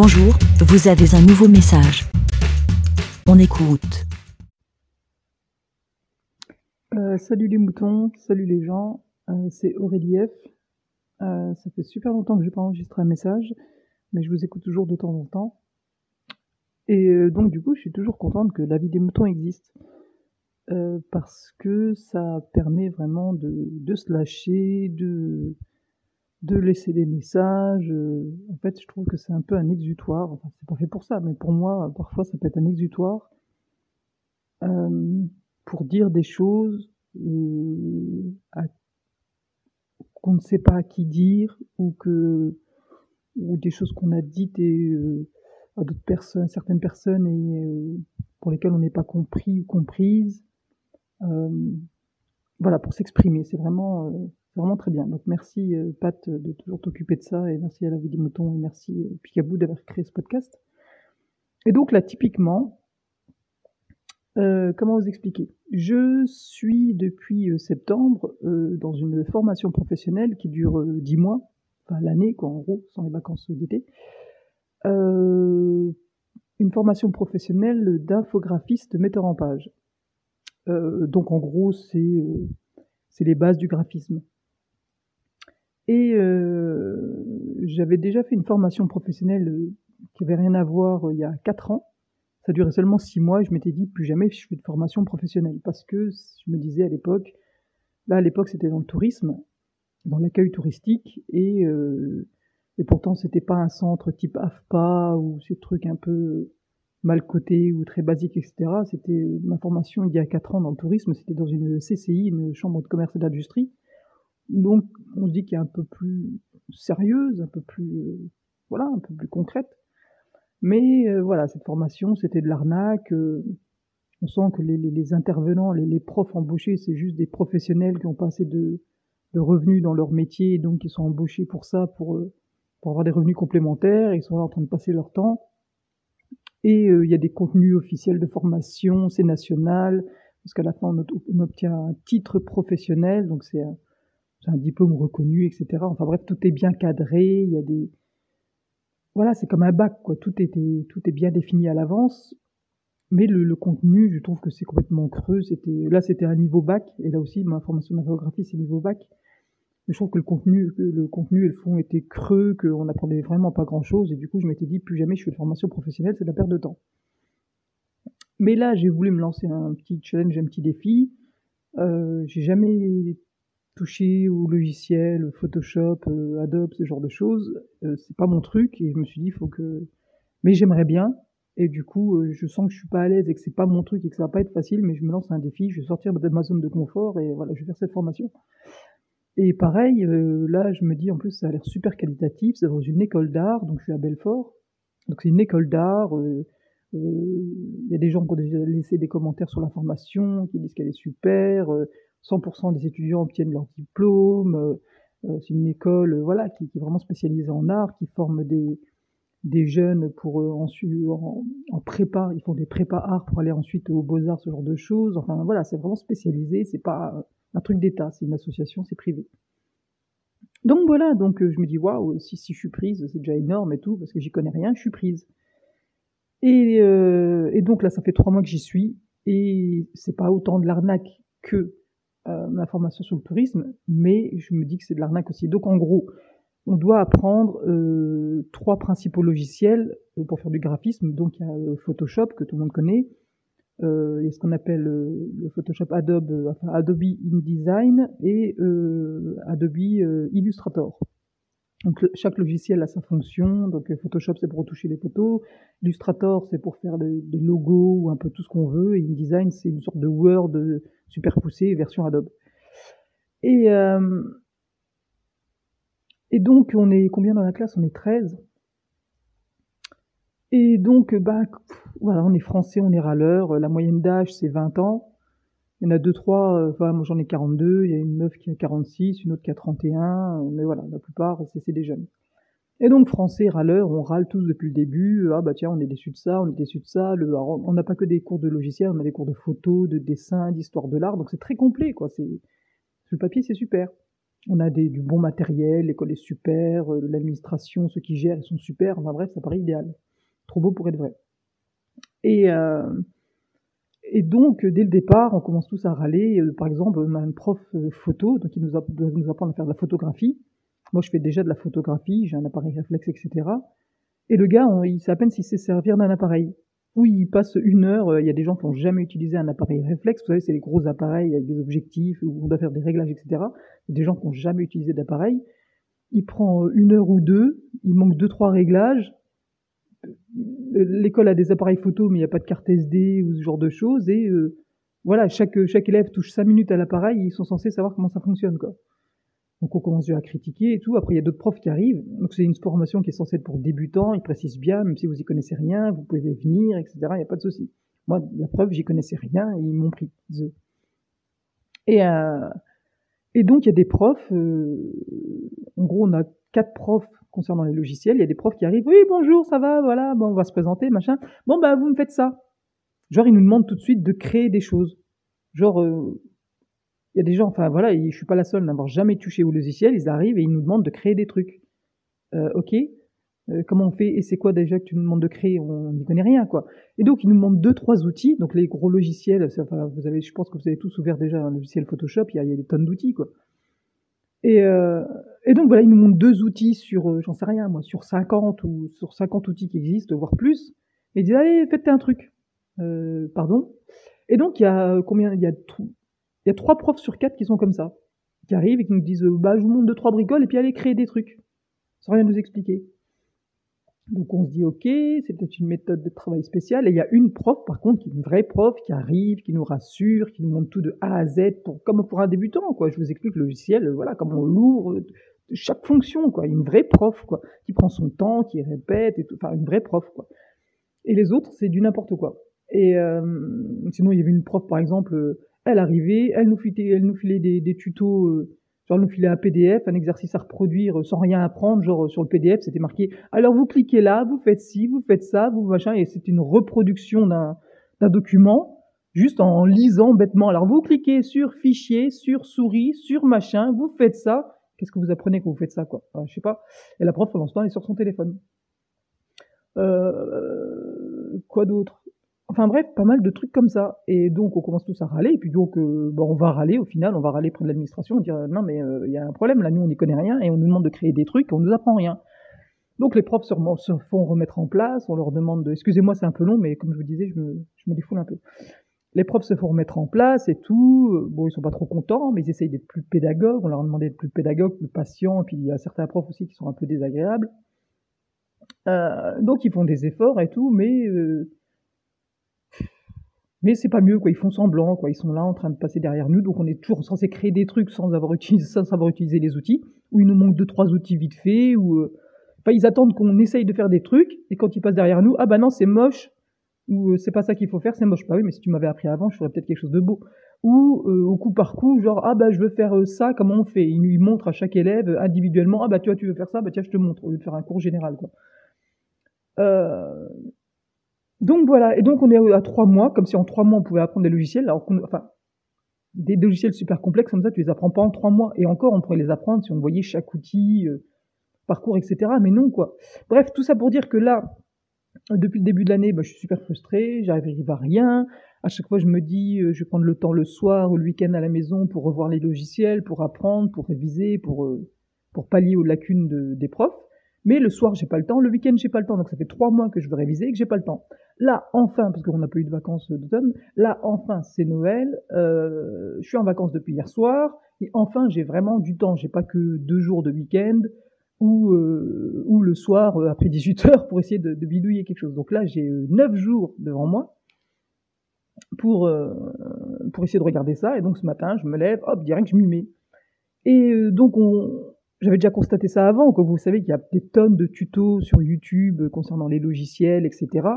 Bonjour, vous avez un nouveau message. On écoute. Euh, salut les moutons, salut les gens, euh, c'est Aurélie F. Euh, ça fait super longtemps que j'ai pas enregistré un message, mais je vous écoute toujours de temps en temps. Et donc du coup, je suis toujours contente que la vie des moutons existe. Parce que ça permet vraiment de se lâcher, de, de laisser des messages. euh, en fait, je trouve que c'est un peu un exutoire. Enfin, c'est pas fait pour ça, mais pour moi, parfois, ça peut être un exutoire euh, pour dire des choses euh, qu'on ne sait pas à qui dire ou que ou des choses qu'on a dites et euh, à d'autres personnes, certaines personnes et euh, pour lesquelles on n'est pas compris ou comprise. Euh, voilà, pour s'exprimer, c'est vraiment, vraiment très bien. Donc merci euh, Pat de toujours t'occuper de ça et merci à la moutons et merci euh, Picaboo d'avoir créé ce podcast. Et donc là, typiquement, euh, comment vous expliquer? Je suis depuis euh, septembre euh, dans une formation professionnelle qui dure euh, 10 mois, enfin l'année quoi en gros, sans les vacances d'été. Euh, une formation professionnelle d'infographiste metteur en page. Euh, donc en gros, c'est euh, c'est les bases du graphisme. Et euh, j'avais déjà fait une formation professionnelle euh, qui avait rien à voir euh, il y a quatre ans. Ça durait seulement six mois et je m'étais dit plus jamais je fais de formation professionnelle parce que je me disais à l'époque, là à l'époque c'était dans le tourisme, dans l'accueil touristique et euh, et pourtant c'était pas un centre type AFPA ou ces trucs un peu mal cotés ou très basiques etc. C'était ma formation il y a quatre ans dans le tourisme, c'était dans une CCI, une chambre de commerce et d'industrie. Donc on se dit qu'il est un peu plus sérieuse, un peu plus euh, voilà, un peu plus concrète. Mais euh, voilà, cette formation, c'était de l'arnaque. euh, on sent que les, les- les intervenants, les, les profs embauchés, c'est juste des professionnels qui ont pas assez de, de revenus dans leur métier, donc ils sont embauchés pour ça, pour, euh, pour avoir des revenus complémentaires. Ils sont là en train de passer leur temps. Et euh, il y a des contenus officiels de formation, c'est national, parce qu'à la fin on, on obtient un titre professionnel, donc c'est un, c'est un diplôme reconnu, etc. Enfin bref, tout est bien cadré, il y a des... Voilà, c'est comme un bac, quoi. Tout, tout est bien défini à l'avance. Mais le, contenu, je trouve que c'est complètement creux. C'était Là, c'était un niveau bac, et là aussi, ma formation d'infographie, c'est niveau bac. Mais je trouve que le contenu, le contenu et le fond étaient creux, qu'on n'apprenait vraiment pas grand-chose, et du coup, je m'étais dit, plus jamais je fais de formation professionnelle, c'est de la perte de temps. Mais là, j'ai voulu me lancer un petit challenge, un petit défi. Euh, j'ai jamais touché au logiciel, Photoshop, euh, Adobe, ce genre de choses. Euh, c'est pas mon truc, et je me suis dit, faut que... Mais j'aimerais bien, et du coup, euh, je sens que je suis pas à l'aise et que c'est pas mon truc et que ça va pas être facile, mais je me lance un défi, je vais sortir de ma zone de confort, et voilà, je vais faire cette formation. Et pareil, euh, là, je me dis, en plus, ça a l'air super qualitatif, c'est dans une école d'art, donc je suis à Belfort. Donc c'est une école d'art, il y a des gens qui ont déjà laissé des commentaires sur la formation, qui disent qu'elle est super, 100% des étudiants obtiennent leur diplôme, euh, euh, c'est une école, euh, voilà, qui, est vraiment spécialisée en art, qui forme des, jeunes pour euh, en, prépa, ils font des prépa art pour aller ensuite aux beaux-arts, ce genre de choses. Enfin voilà, c'est vraiment spécialisé, c'est pas un truc d'État, c'est une association, c'est privé. Donc voilà, donc je me dis waouh, si, si je suis prise, c'est déjà énorme et tout, parce que j'y connais rien, je suis prise. Et, donc là, ça fait trois mois que j'y suis, et c'est pas autant de l'arnaque que ma formation sur le tourisme, mais je me dis que c'est de l'arnaque aussi. Donc en gros, on doit apprendre euh, trois principaux logiciels euh, pour faire du graphisme. Donc il y a euh, Photoshop que tout le monde connaît, euh, il y a ce qu'on appelle euh, le Photoshop Adobe, euh, enfin Adobe InDesign et euh, Adobe euh, Illustrator. Donc chaque logiciel a sa fonction. Donc euh, Photoshop c'est pour retoucher les photos, Illustrator c'est pour faire des, logos ou un peu tout ce qu'on veut, et InDesign c'est une sorte de Word super poussé version Adobe. Et euh, donc, on est combien dans la classe? On est 13. Et donc, bah, voilà, on est français, on est râleur. La moyenne d'âge, c'est 20 ans. Il y en a deux, trois, euh, enfin, moi j'en ai 42. Il y a une meuf qui a 46, une autre qui a 31. euh, Mais voilà, la plupart, c'est des jeunes. Et donc, français, râleur, on râle tous depuis le début. Ah bah tiens, on est déçu de ça, on est déçu de ça. Alors, on n'a pas que des cours de logiciel, on a des cours de photo, de dessin, d'histoire de l'art. Donc c'est très complet, quoi. C'est, le papier, c'est super. on a du bon matériel, l'école est super, euh, l'administration, ceux qui gèrent, ils sont super. Enfin bref, ça paraît idéal. Trop beau pour être vrai. Et, euh, et donc, dès le départ, on commence tous à râler. Euh, par exemple, on un prof photo, donc il nous, a, doit nous apprendre à faire de la photographie. Moi, je fais déjà de la photographie, j'ai un appareil réflexe, etc. Et le gars, il sait à peine s'il sait servir d'un appareil. Oui, il passe une heure, il y a des gens qui n'ont jamais utilisé un appareil réflexe, vous savez, c'est les gros appareils avec des objectifs, où on doit faire des réglages, etc. Des gens qui n'ont jamais utilisé d'appareil. Il prend une heure ou deux, il manque deux, trois réglages. L'école a des appareils photo, mais il n'y a pas de carte SD ou ce genre de choses, et euh, voilà, chaque, chaque élève touche cinq minutes à l'appareil, ils sont censés savoir comment ça fonctionne, quoi. Donc on commence déjà à critiquer et tout. Après, il y a d'autres profs qui arrivent. Donc c'est une formation qui est censée être pour débutants. Ils précisent bien, même si vous y connaissez rien, vous pouvez venir, etc. Il n'y a pas de souci. Moi, la preuve, j'y connaissais rien et ils m'ont pris. Et, euh, et donc il y a des profs. Euh, en gros, on a quatre profs concernant les logiciels. Il y a des profs qui arrivent. Oui, bonjour, ça va, voilà, bon, on va se présenter, machin. Bon, bah vous me faites ça. Genre, ils nous demandent tout de suite de créer des choses. Genre, euh, il y a des gens, enfin voilà, je suis pas la seule n'avoir jamais touché au logiciel, ils arrivent et ils nous demandent de créer des trucs. Euh, ok, euh, comment on fait et c'est quoi déjà que tu nous demandes de créer? On n'y connaît rien quoi. Et donc ils nous demandent deux trois outils, donc les gros logiciels, enfin, vous avez, je pense que vous avez tous ouvert déjà un logiciel Photoshop, il y a, il y a des tonnes d'outils quoi. Et, euh, et donc voilà, ils nous montrent deux outils sur, euh, j'en sais rien moi, sur 50 ou sur 50 outils qui existent, voire plus. Et ils disent allez faites un truc. Euh, pardon. Et donc il y a combien Il y a il y a trois profs sur quatre qui sont comme ça, qui arrivent et qui nous disent euh, bah je vous montre deux trois bricoles et puis allez créer des trucs, sans rien nous expliquer. Donc on se dit ok, c'est peut-être une méthode de travail spéciale. Et il y a une prof par contre qui est une vraie prof qui arrive, qui nous rassure, qui nous montre tout de A à Z comme pour un débutant quoi. Je vous explique le logiciel, voilà comment on l'ouvre, euh, chaque fonction quoi. Une vraie prof quoi, qui prend son temps, qui répète et tout. Enfin une vraie prof quoi. Et les autres c'est du n'importe quoi. Et euh, sinon il y avait une prof par exemple elle arrivait, elle nous filait, elle nous filait des, des tutos, euh, genre nous filait un PDF, un exercice à reproduire euh, sans rien apprendre, genre euh, sur le PDF c'était marqué. Alors vous cliquez là, vous faites ci, vous faites ça, vous machin, et c'est une reproduction d'un document juste en lisant bêtement. Alors vous cliquez sur fichier, sur souris, sur machin, vous faites ça. Qu'est-ce que vous apprenez quand vous faites ça quoi? Je sais pas. Et la prof pendant ce temps est sur son téléphone. Euh, quoi d'autre? Enfin bref, pas mal de trucs comme ça. Et donc on commence tous à râler, et puis donc euh, bon, on va râler au final, on va râler près de l'administration, dire non mais euh, il y a un problème là, nous on n'y connaît rien, et on nous demande de créer des trucs, et on nous apprend rien. Donc les profs se, font remettre en place, on leur demande de... Excusez-moi c'est un peu long, mais comme je vous disais, je me, je me défoule un peu. Les profs se font remettre en place et tout. Bon, ils sont pas trop contents, mais ils essayent d'être plus pédagogues. On leur a demandé d'être plus pédagogues, plus patients. Et puis il y a certains profs aussi qui sont un peu désagréables. Euh, donc ils font des efforts et tout, mais euh, mais c'est pas mieux, quoi. Ils font semblant, quoi. Ils sont là en train de passer derrière nous, donc on est toujours censé créer des trucs sans avoir utilisé, sans les outils, ou il nous manque deux, trois outils vite faits, ou, euh, enfin, ils attendent qu'on essaye de faire des trucs, et quand ils passent derrière nous, ah bah non, c'est moche, ou euh, c'est pas ça qu'il faut faire, c'est moche. Bah oui, mais si tu m'avais appris avant, je ferais peut-être quelque chose de beau. Ou, euh, au coup par coup, genre, ah bah je veux faire ça, comment on fait? Il lui montre à chaque élève individuellement, ah bah tu vois, tu veux faire ça, bah tiens, je te montre, au lieu de faire un cours général, quoi. Euh, donc voilà, et donc on est à trois mois, comme si en trois mois on pouvait apprendre des logiciels, alors qu'on, enfin, des logiciels super complexes comme ça, tu les apprends pas en trois mois. Et encore, on pourrait les apprendre si on voyait chaque outil, euh, parcours, etc. Mais non, quoi. Bref, tout ça pour dire que là, depuis le début de l'année, bah, je suis super frustré, j'arrive à rien. À chaque fois, je me dis, euh, je vais prendre le temps le soir ou le week-end à la maison pour revoir les logiciels, pour apprendre, pour réviser, pour, euh, pour pallier aux lacunes de, des profs. Mais le soir, j'ai pas le temps, le week-end, j'ai pas le temps. Donc ça fait trois mois que je veux réviser et que j'ai pas le temps. Là, enfin, parce qu'on n'a pas eu de vacances d'automne, là, enfin, c'est Noël. Euh, je suis en vacances depuis hier soir. Et enfin, j'ai vraiment du temps. J'ai pas que deux jours de week-end ou, euh, ou le soir euh, après 18 heures pour essayer de, de bidouiller quelque chose. Donc là, j'ai neuf jours devant moi pour, pour essayer de regarder ça. Et donc ce matin, je me lève, hop, direct, je m'y mets. Et donc on, j'avais déjà constaté ça avant, que vous savez qu'il y a des tonnes de tutos sur YouTube concernant les logiciels, etc.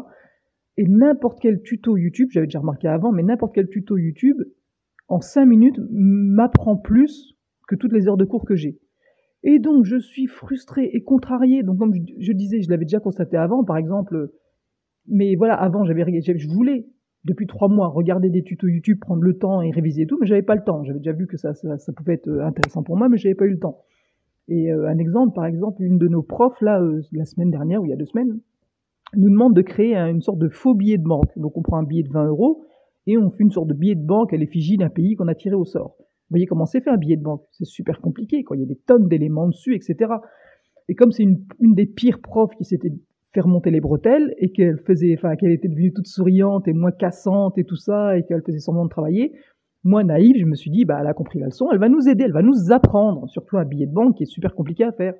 Et n'importe quel tuto YouTube, j'avais déjà remarqué avant, mais n'importe quel tuto YouTube, en 5 minutes, m'apprend plus que toutes les heures de cours que j'ai. Et donc, je suis frustré et contrarié. Donc, comme je, disais, je l'avais déjà constaté avant, par exemple. Mais voilà, avant, j'avais, je voulais depuis trois mois, regarder des tutos YouTube, prendre le temps et réviser tout, mais j'avais pas le temps. J'avais déjà vu que ça, ça, ça, pouvait être intéressant pour moi, mais j'avais pas eu le temps. Et euh, un exemple, par exemple, une de nos profs, là, euh, la semaine dernière, ou il y a deux semaines, nous demande de créer une sorte de faux billet de banque. Donc on prend un billet de 20 euros et on fait une sorte de billet de banque à l'effigie d'un pays qu'on a tiré au sort. Vous voyez comment c'est fait un billet de banque? C'est super compliqué, quoi. Il y a des tonnes d'éléments dessus, etc. Et comme c'est une, des pires profs qui s'était fait remonter les bretelles et qu'elle faisait, enfin, qu'elle était devenue toute souriante et moins cassante et tout ça et qu'elle faisait semblant de travailler, moi, naïf, je me suis dit, bah, elle a compris la leçon, elle va nous aider, elle va nous apprendre, surtout un billet de banque qui est super compliqué à faire.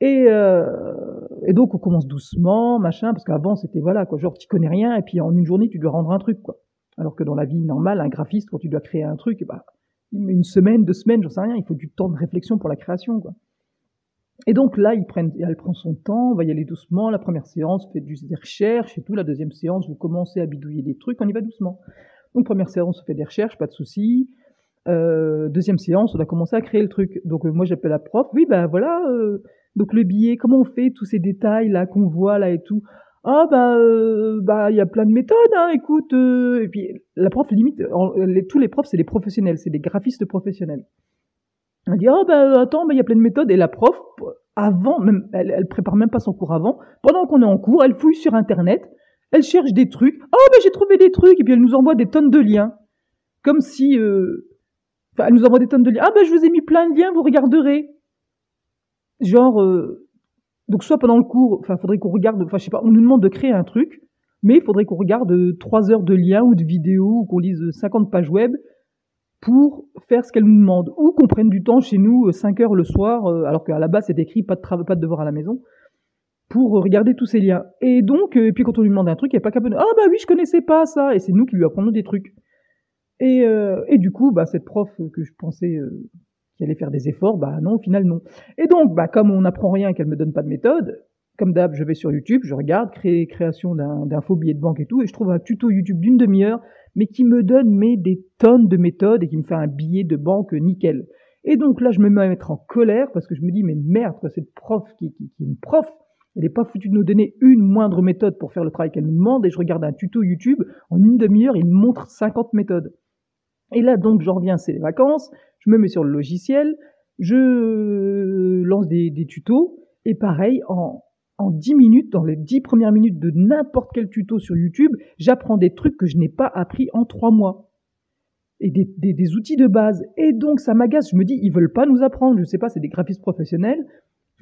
Et, euh, et donc, on commence doucement, machin, parce qu'avant, c'était, voilà, quoi, genre, tu connais rien, et puis en une journée, tu dois rendre un truc, quoi. Alors que dans la vie normale, un graphiste, quand tu dois créer un truc, bah, une semaine, deux semaines, j'en sais rien, il faut du temps de réflexion pour la création, quoi. Et donc là, elle prend son temps, on va y aller doucement. La première séance, faites des recherches et tout. La deuxième séance, vous commencez à bidouiller des trucs, on y va doucement. Donc première séance, on fait des recherches, pas de souci. Euh, deuxième séance, on a commencé à créer le truc. Donc euh, moi j'appelle la prof, oui ben voilà, euh, donc le billet, comment on fait tous ces détails là qu'on voit là et tout. Ah bah bah il y a plein de méthodes, hein, écoute. et puis la prof limite, tous les profs c'est des professionnels, c'est des graphistes professionnels. Elle dit oh bah attends, il y a plein de méthodes et la prof avant même, elle, elle prépare même pas son cours avant. Pendant qu'on est en cours, elle fouille sur internet elle cherche des trucs. Oh, ben j'ai trouvé des trucs. Et puis elle nous envoie des tonnes de liens. Comme si... Euh... Enfin, elle nous envoie des tonnes de liens. Ah ben je vous ai mis plein de liens, vous regarderez. Genre... Euh... Donc soit pendant le cours, enfin faudrait qu'on regarde, enfin je sais pas, on nous demande de créer un truc, mais il faudrait qu'on regarde trois heures de liens ou de vidéos, ou qu'on lise 50 pages web pour faire ce qu'elle nous demande, ou qu'on prenne du temps chez nous 5 heures le soir, euh, alors qu'à la base c'est écrit pas de travail, pas de devoir à la maison, pour regarder tous ces liens. Et donc, euh, puis quand on lui demande un truc, il a pas qu'à ah bah oui, je connaissais pas ça, et c'est nous qui lui apprenons des trucs. Et, euh, et du coup, bah cette prof que je pensais euh, qui allait faire des efforts, bah non, au final non. Et donc, bah comme on n'apprend rien et qu'elle me donne pas de méthode, comme d'hab, je vais sur YouTube, je regarde création d'un faux billet de banque et tout, et je trouve un tuto YouTube d'une demi-heure, mais qui me donne mais des tonnes de méthodes et qui me fait un billet de banque nickel. Et donc là, je me mets à mettre en colère parce que je me dis mais merde, cette prof qui, qui, qui est une prof elle n'est pas foutue de nous donner une moindre méthode pour faire le travail qu'elle nous demande, et je regarde un tuto YouTube, en une demi-heure, il montre 50 méthodes. Et là, donc, j'en reviens, c'est les vacances, je me mets sur le logiciel, je lance des, tutos, et pareil, en, en 10 minutes, dans les 10 premières minutes de n'importe quel tuto sur YouTube, j'apprends des trucs que je n'ai pas appris en 3 mois. Et des, outils de base. Et donc, ça m'agace. Je me dis, ils veulent pas nous apprendre. Je sais pas, c'est des graphistes professionnels.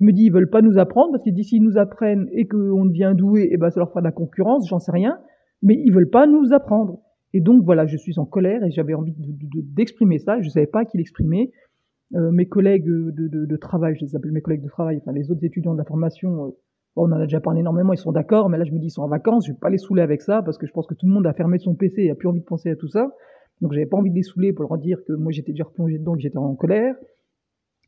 Je me dis, ils veulent pas nous apprendre, parce que d'ici ils nous apprennent et qu'on devient doué, et eh ben ça leur fera de la concurrence, j'en sais rien, mais ils veulent pas nous apprendre. Et donc voilà, je suis en colère et j'avais envie d'exprimer de, ça, je savais pas qui l'exprimer. Euh, mes collègues de, travail, je les appelle mes collègues de travail, enfin les autres étudiants de la formation, euh, on en a déjà parlé énormément, ils sont d'accord, mais là je me dis ils sont en vacances, je vais pas les saouler avec ça parce que je pense que tout le monde a fermé son PC et a plus envie de penser à tout ça. Donc j'avais pas envie de les saouler pour leur dire que moi j'étais déjà replongé dedans, que j'étais en colère.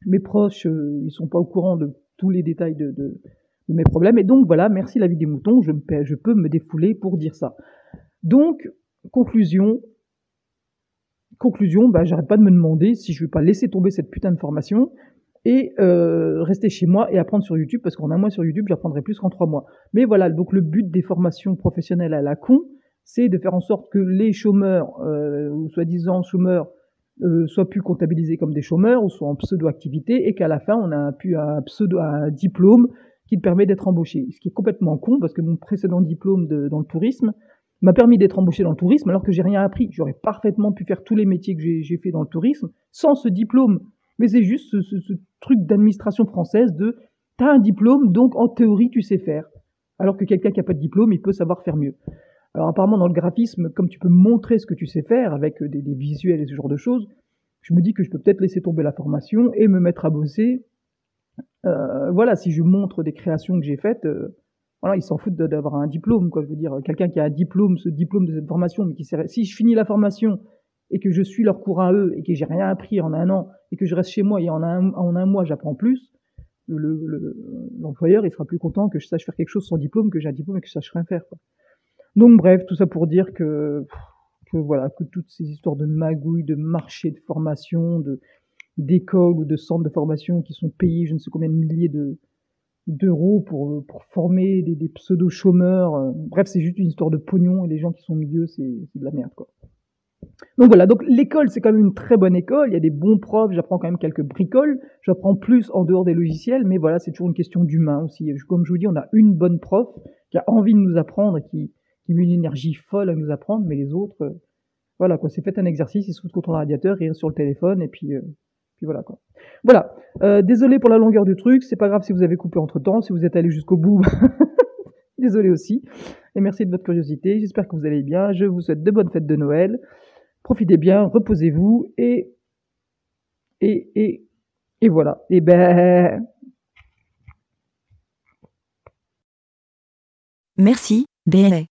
Mes proches, euh, ils sont pas au courant de tous les détails de, mes problèmes. Et donc voilà, merci la vie des moutons, je, me, je peux me défouler pour dire ça. Donc, conclusion, conclusion, bah, j'arrête pas de me demander si je vais pas laisser tomber cette putain de formation et euh, rester chez moi et apprendre sur YouTube, parce qu'en un mois sur YouTube, j'apprendrai plus qu'en trois mois. Mais voilà, donc le but des formations professionnelles à la con, c'est de faire en sorte que les chômeurs, euh, ou soi-disant chômeurs, euh, soit plus comptabilisés comme des chômeurs ou soit en pseudo-activité et qu'à la fin on a pu un pseudo un diplôme qui te permet d'être embauché. Ce qui est complètement con parce que mon précédent diplôme dans le tourisme m'a permis d'être embauché dans le tourisme alors que j'ai rien appris. J'aurais parfaitement pu faire tous les métiers que j'ai fait dans le tourisme sans ce diplôme. Mais c'est juste ce, truc d'administration française de t'as un diplôme donc en théorie tu sais faire. Alors que quelqu'un qui a pas de diplôme il peut savoir faire mieux. Alors apparemment dans le graphisme, comme tu peux montrer ce que tu sais faire avec des, des visuels et ce genre de choses, je me dis que je peux peut-être laisser tomber la formation et me mettre à bosser. Euh, voilà, si je montre des créations que j'ai faites, euh, voilà, ils s'en foutent d'avoir un diplôme, quoi. Je veux dire, quelqu'un qui a un diplôme, ce diplôme de cette formation, mais qui sert, si je finis la formation et que je suis leur cours à eux et que j'ai rien appris en un an et que je reste chez moi et en un, mois j'apprends plus, l'employeur le, il sera plus content que je sache faire quelque chose sans diplôme que j'ai un diplôme et que je sache rien faire. Donc bref, tout ça pour dire que, voilà, que toutes ces histoires de magouilles, de marchés de formation, de d'écoles ou de centres de formation qui sont payés je ne sais combien de milliers de, d'euros pour, pour former des, pseudo-chômeurs. euh, Bref, c'est juste une histoire de pognon et les gens qui sont au milieu, c'est c'est de la merde, quoi. Donc voilà, donc l'école, c'est quand même une très bonne école. Il y a des bons profs, j'apprends quand même quelques bricoles. J'apprends plus en dehors des logiciels, mais voilà, c'est toujours une question d'humain aussi. Comme je vous dis, on a une bonne prof qui a envie de nous apprendre et qui, qui met une énergie folle à nous apprendre, mais les autres, euh, voilà, quoi, c'est fait un exercice, ils se foutent contre le radiateur, restent sur le téléphone, et puis, euh, puis voilà, quoi. Voilà. Euh, désolé pour la longueur du truc, c'est pas grave si vous avez coupé entre temps, si vous êtes allé jusqu'au bout, désolé aussi. Et merci de votre curiosité, j'espère que vous allez bien, je vous souhaite de bonnes fêtes de Noël. Profitez bien, reposez-vous, et, et, et, et voilà. Et ben, Merci, BLA.